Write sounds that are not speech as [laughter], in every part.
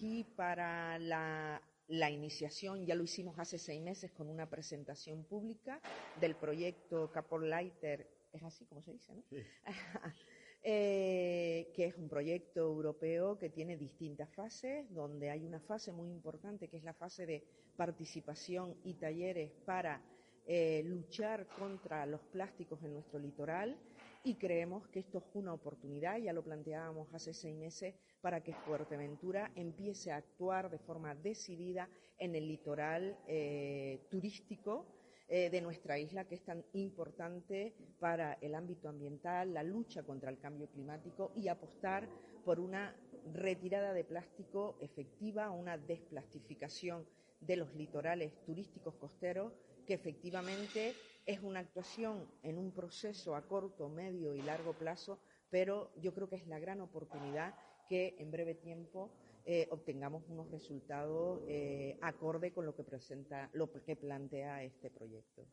Aquí para la, la, iniciación ya lo hicimos hace seis meses con una presentación pública del proyecto Lighter, es así como se dice, ¿no? Sí. [laughs] eh, que es un proyecto europeo que tiene distintas fases, donde hay una fase muy importante que es la fase de participación y talleres para eh, luchar contra los plásticos en nuestro litoral y creemos que esto es una oportunidad, ya lo planteábamos hace seis meses, para que Fuerteventura empiece a actuar de forma decidida en el litoral eh, turístico eh, de nuestra isla, que es tan importante para el ámbito ambiental, la lucha contra el cambio climático y apostar por una retirada de plástico efectiva, una desplastificación de los litorales turísticos costeros, que efectivamente es una actuación en un proceso a corto, medio y largo plazo, pero yo creo que es la gran oportunidad que en breve tiempo eh, obtengamos unos resultados eh, acorde con lo que presenta, lo que plantea este proyecto.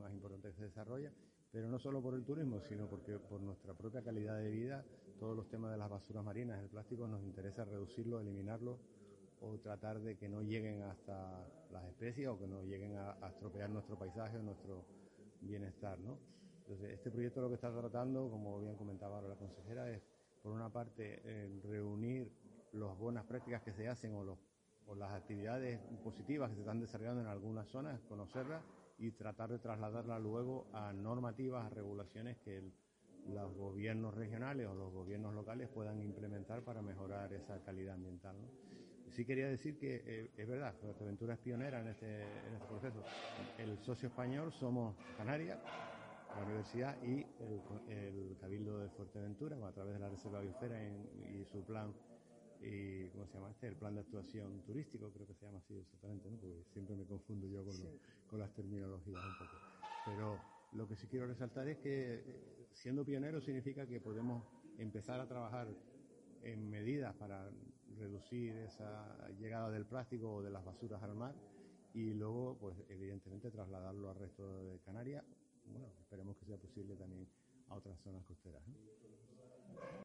Más importante que se desarrolla, pero no solo por el turismo, sino porque por nuestra propia calidad de vida, todos los temas de las basuras marinas, el plástico, nos interesa reducirlo, eliminarlo o tratar de que no lleguen hasta las especies o que no lleguen a, a estropear nuestro paisaje o nuestro bienestar, ¿no? Entonces, este proyecto lo que está tratando, como bien comentaba ahora la consejera, es por una parte, reunir las buenas prácticas que se hacen o, las actividades positivas que se están desarrollando en algunas zonas, conocerlas y tratar de trasladarlas luego a normativas, a regulaciones que los gobiernos regionales o los gobiernos locales puedan implementar para mejorar esa calidad ambiental. Sí quería decir que eh, es verdad, Fuerteventura es pionera en este, en este proceso. El socio español somos Canarias, la universidad y el, Cabildo de Fuerteventura, a través de la Reserva Biosfera y, su plan, y ¿cómo se llama este? El plan de actuación turístico, creo que se llama así exactamente, ¿no? porque siempre me confundo yo con, con las terminologías un poco. Pero lo que sí quiero resaltar es que eh, siendo pionero significa que podemos empezar a trabajar en medidas para reducir esa llegada del plástico o de las basuras al mar y luego, pues evidentemente, trasladarlo al resto de Canarias bueno, esperemos que sea posible también a otras zonas costeras.